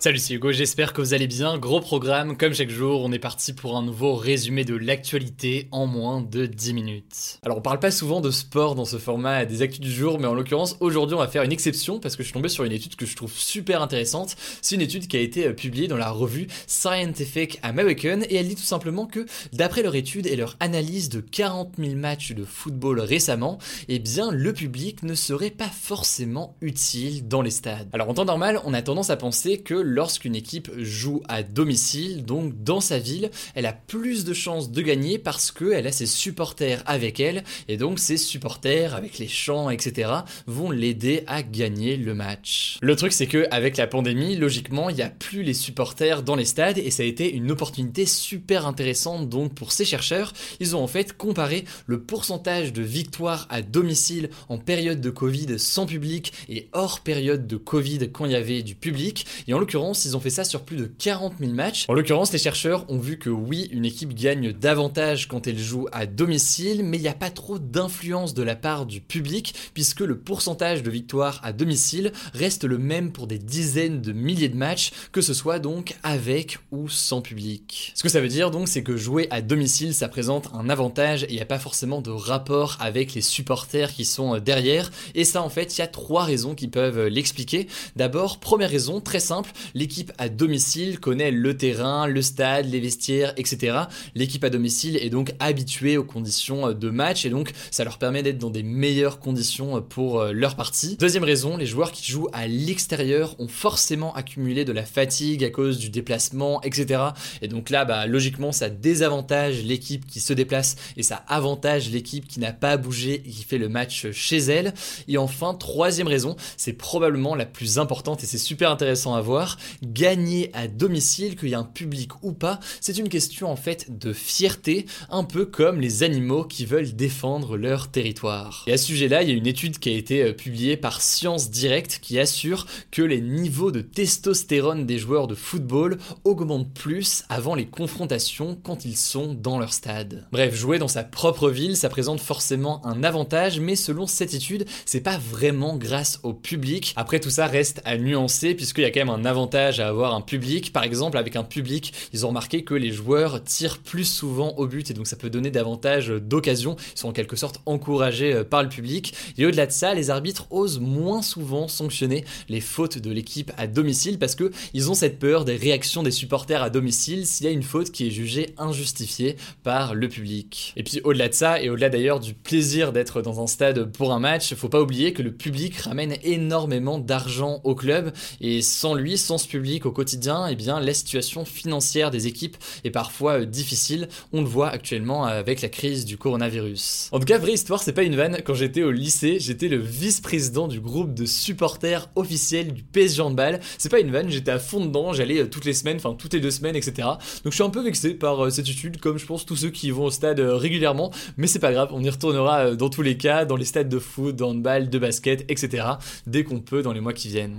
Salut, c'est Hugo, j'espère que vous allez bien. Gros programme, comme chaque jour, on est parti pour un nouveau résumé de l'actualité en moins de 10 minutes. Alors, on parle pas souvent de sport dans ce format des actus du jour, mais en l'occurrence, aujourd'hui, on va faire une exception parce que je suis tombé sur une étude que je trouve super intéressante. C'est une étude qui a été euh, publiée dans la revue Scientific American et elle dit tout simplement que, d'après leur étude et leur analyse de 40 000 matchs de football récemment, eh bien, le public ne serait pas forcément utile dans les stades. Alors, en temps normal, on a tendance à penser que lorsqu'une équipe joue à domicile, donc dans sa ville, elle a plus de chances de gagner parce qu'elle a ses supporters avec elle, et donc ses supporters avec les chants, etc., vont l'aider à gagner le match. Le truc c'est que avec la pandémie, logiquement, il n'y a plus les supporters dans les stades, et ça a été une opportunité super intéressante donc pour ces chercheurs. Ils ont en fait comparé le pourcentage de victoires à domicile en période de Covid sans public et hors période de Covid quand il y avait du public, et en l'occurrence ils ont fait ça sur plus de 40 000 matchs. En l'occurrence, les chercheurs ont vu que oui, une équipe gagne davantage quand elle joue à domicile, mais il n'y a pas trop d'influence de la part du public, puisque le pourcentage de victoires à domicile reste le même pour des dizaines de milliers de matchs, que ce soit donc avec ou sans public. Ce que ça veut dire donc, c'est que jouer à domicile, ça présente un avantage et il n'y a pas forcément de rapport avec les supporters qui sont derrière. Et ça, en fait, il y a trois raisons qui peuvent l'expliquer. D'abord, première raison, très simple, l'équipe à domicile connaît le terrain, le stade, les vestiaires, etc. L'équipe à domicile est donc habituée aux conditions de match et donc ça leur permet d'être dans des meilleures conditions pour leur partie. Deuxième raison, les joueurs qui jouent à l'extérieur ont forcément accumulé de la fatigue à cause du déplacement, etc. Et donc là, bah, logiquement, ça désavantage l'équipe qui se déplace et ça avantage l'équipe qui n'a pas bougé et qui fait le match chez elle. Et enfin, troisième raison, c'est probablement la plus importante et c'est super intéressant à voir, gagner à domicile, qu'il y ait un public ou pas, c'est une question en fait de fierté, un peu comme les animaux qui veulent défendre leur territoire. Et à ce sujet-là, il y a une étude qui a été euh, publiée par Science Direct qui assure que les niveaux de testostérone des joueurs de football augmentent plus avant les confrontations quand ils sont dans leur stade. Bref, jouer dans sa propre ville, ça présente forcément un avantage, mais selon cette étude, c'est pas vraiment grâce au public. Après, tout ça reste à nuancer puisqu'il y a quand même un avantage à avoir un public. Par exemple, avec un public, ils ont remarqué que les joueurs tirent plus souvent au but et donc ça peut donner davantage d'occasions. Ils sont en quelque sorte encouragés euh, par le public. Et au-delà de ça, les arbitres osent moins souvent sanctionner les fautes de l'équipe à domicile parce que ils ont cette peur des réactions des supporters à domicile s'il y a une faute qui est jugée injustifiée par le public. Et puis au-delà de ça et au-delà d'ailleurs du plaisir d'être dans un stade pour un match, faut pas oublier que le public ramène énormément d'argent au club et sans lui, sans ce public au quotidien, eh bien la situation financière des équipes est parfois euh, difficile. On le voit actuellement avec la crise du coronavirus. En tout cas, vraie histoire, c'est pas une vanne. Quand j'étais au lycée, j'étais le vice-président du groupe de supporters officiels du PSG Handball. C'est pas une vanne, j'étais à fond dedans, j'allais euh, toutes les semaines, enfin toutes les deux semaines, etc. Donc je suis un peu vexé par euh, cette étude, comme je pense tous ceux qui vont au stade régulièrement. Mais c'est pas grave, on y retournera dans tous les cas, dans les stades de foot, handball, de basket, etc. Dès qu'on peut dans les mois qui viennent.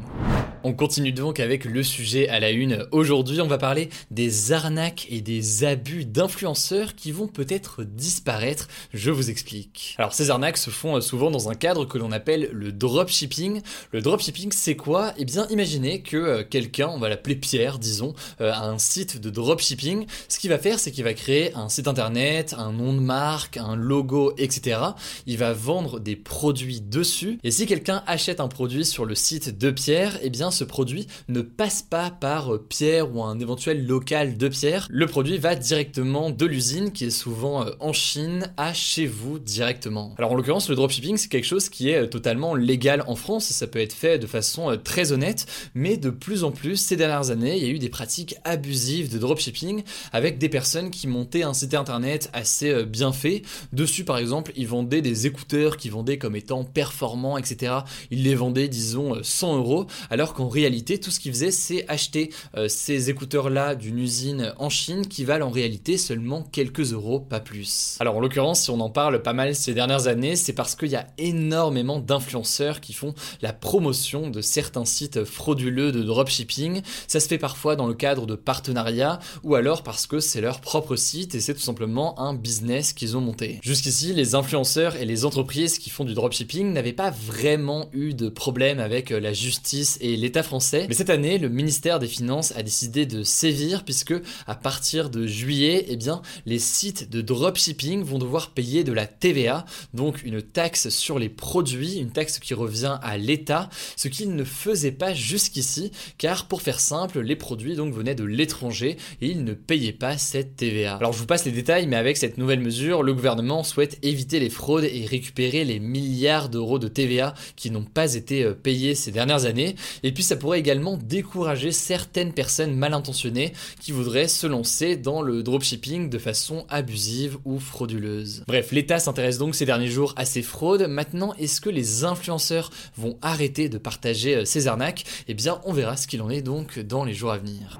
On continue donc avec le sujet à la une. Aujourd'hui, on va parler des arnaques et des abus d'influenceurs qui vont peut-être disparaître. Je vous explique. Alors, ces arnaques se font souvent dans un cadre que l'on appelle le dropshipping. Le dropshipping, c'est quoi? Eh bien, imaginez que euh, quelqu'un, on va l'appeler Pierre, disons, euh, a un site de dropshipping. Ce qu'il va faire, c'est qu'il va créer un site internet, un nom de marque, un logo, etc. Il va vendre des produits dessus. Et si quelqu'un achète un produit sur le site de Pierre, eh bien, ce produit ne passe pas par euh, Pierre ou un éventuel local de Pierre. Le produit va directement de l'usine qui est souvent euh, en Chine à chez vous directement. Alors en l'occurrence, le dropshipping c'est quelque chose qui est euh, totalement légal en France et ça peut être fait de façon très honnête, mais de plus en plus ces dernières années, il y a eu des pratiques abusives de dropshipping avec des personnes qui montaient un site internet assez bien fait. Dessus par exemple, ils vendaient des écouteurs qui vendaient comme étant performants, etc. Ils les vendaient, disons, 100 euros, alors qu'en réalité, tout ce qu'ils faisaient, c'est acheter euh, ces écouteurs-là d'une usine en Chine qui valent en réalité seulement quelques euros, pas plus. Alors en l'occurrence, si on en parle pas mal ces dernières années, c'est parce qu'il y a énormément d'influenceurs qui font la promotion de certains sites frauduleux de dropshipping. Ça se fait parfois dans le cadre de partenariats ou alors parce que c'est leur propre site et c'est tout simplement un business qu'ils ont monté. Jusqu'ici, les influenceurs et les entreprises qui font du dropshipping n'avaient pas vraiment eu de problème avec euh, la justice et français. Mais cette année, le ministère des Finances a décidé de sévir puisque à partir de juillet, eh bien, les sites de dropshipping vont devoir payer de la TVA, donc une taxe sur les produits, une taxe qui revient à l'État, ce qu'ils ne faisaient pas jusqu'ici, car pour faire simple, les produits donc venaient de l'étranger et ils ne payaient pas cette TVA. Alors je vous passe les détails, mais avec cette nouvelle mesure, le gouvernement souhaite éviter les fraudes et récupérer les milliards d'euros de TVA qui n'ont pas été euh, payés ces dernières années. Et puis ça pourrait également décourager certaines personnes mal intentionnées qui voudraient se lancer dans le dropshipping de façon abusive ou frauduleuse. Bref, l'État s'intéresse donc ces derniers jours à ces fraudes. Maintenant, est-ce que les influenceurs vont arrêter de partager euh, ces arnaques? Eh bien, on verra ce qu'il en est donc dans les jours à venir.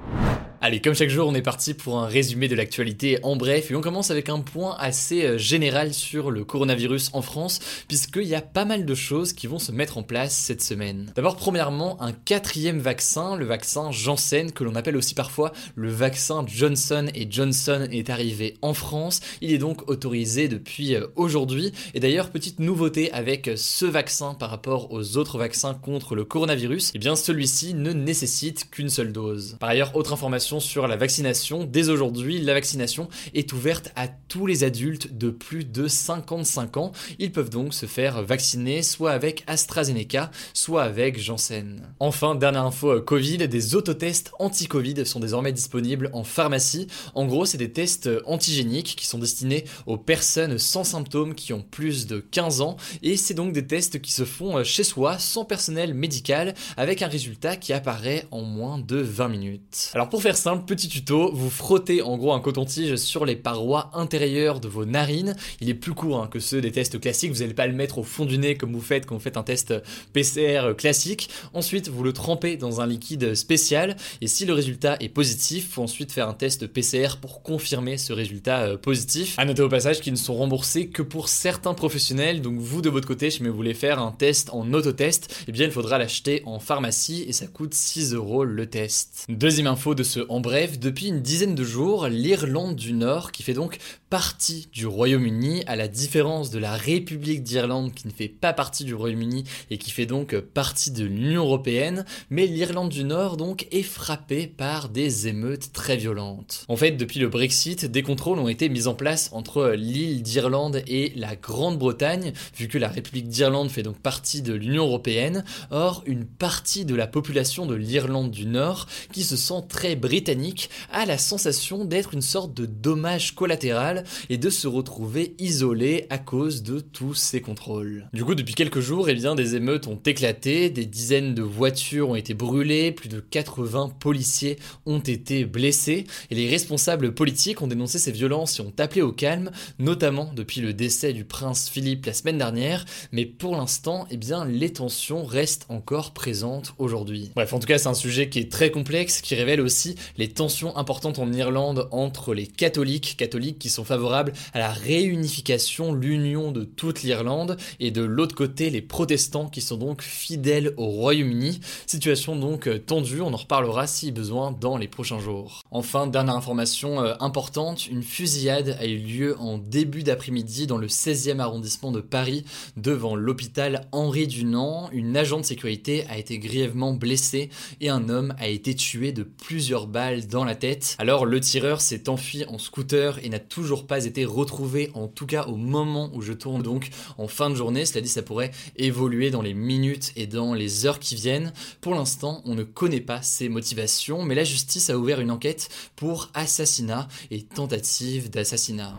Allez, comme chaque jour, on est parti pour un résumé de l'actualité en bref et on commence avec un point assez euh, général sur le coronavirus en France puisqu'il y a pas mal de choses qui vont se mettre en place cette semaine. D'abord, premièrement, un quatrième vaccin, le vaccin Janssen que l'on appelle aussi parfois le vaccin Johnson et Johnson est arrivé en France. Il est donc autorisé depuis euh, aujourd'hui et d'ailleurs, petite nouveauté avec ce vaccin par rapport aux autres vaccins contre le coronavirus, eh bien celui-ci ne nécessite qu'une seule dose. Par ailleurs, autre information sur la vaccination. Dès aujourd'hui, la vaccination est ouverte à tous les adultes de plus de 55 ans. Ils peuvent donc se faire vacciner soit avec AstraZeneca, soit avec Janssen. Enfin, dernière info euh, Covid, des autotests anti-Covid sont désormais disponibles en pharmacie. En gros, c'est des tests euh, antigéniques qui sont destinés aux personnes sans symptômes qui ont plus de 15 ans et c'est donc des tests qui se font euh, chez soi sans personnel médical avec un résultat qui apparaît en moins de 20 minutes. Alors pour faire simple, petit tuto, vous frottez en gros un coton-tige sur les parois intérieures de vos narines. Il est plus court hein, que ceux des tests classiques, vous n'allez pas le mettre au fond du nez comme vous faites quand vous faites un test PCR classique. Ensuite, vous le trempez dans un liquide spécial et si le résultat est positif, faut ensuite faire un test PCR pour confirmer ce résultat euh, positif. À noter au passage qu'ils ne sont remboursés que pour certains professionnels, donc vous de votre côté, si vous voulez faire un test en autotest, eh bien il faudra l'acheter en pharmacie et ça coûte 6 euros le test. Deuxième info de ce en bref, depuis une dizaine de jours, l'Irlande du Nord, qui fait donc partie du Royaume-Uni, à la différence de la République d'Irlande qui ne fait pas partie du Royaume-Uni et qui fait donc partie de l'Union Européenne, mais l'Irlande du Nord donc est frappée par des émeutes très violentes. En fait, depuis le Brexit, des contrôles ont été mis en place entre l'île d'Irlande et la Grande-Bretagne, vu que la République d'Irlande fait donc partie de l'Union Européenne. Or, une partie de la population de l'Irlande du Nord, qui se sent très britannique, britannique a la sensation d'être une sorte de dommage collatéral et de se retrouver isolé à cause de tous ces contrôles. Du coup, depuis quelques jours, eh bien, des émeutes ont éclaté, des dizaines de voitures ont été brûlées, plus de 80 policiers ont été blessés, et les responsables politiques ont dénoncé ces violences et ont appelé au calme, notamment depuis le décès du prince Philippe la semaine dernière, mais pour l'instant, eh bien, les tensions restent encore présentes aujourd'hui. Bref, en tout cas, c'est un sujet qui est très complexe, qui révèle aussi les tensions importantes en Irlande entre les catholiques, catholiques qui sont favorables à la réunification, l'union de toute l'Irlande, et de l'autre côté les protestants qui sont donc fidèles au Royaume-Uni. Situation donc euh, tendue, on en reparlera si besoin dans les prochains jours. Enfin, dernière information euh, importante, une fusillade a eu lieu en début d'après-midi dans le 16e arrondissement de Paris devant l'hôpital Henri Dunant. Une agent de sécurité a été grièvement blessée et un homme a été tué de plusieurs balles dans la tête. Alors le tireur s'est enfui en scooter et n'a toujours pas été retrouvé, en tout cas au moment où je tourne donc en fin de journée. Cela dit, ça pourrait évoluer dans les minutes et dans les heures qui viennent. Pour l'instant, on ne connaît pas ses motivations, mais la justice a ouvert une enquête pour assassinat et tentative d'assassinat.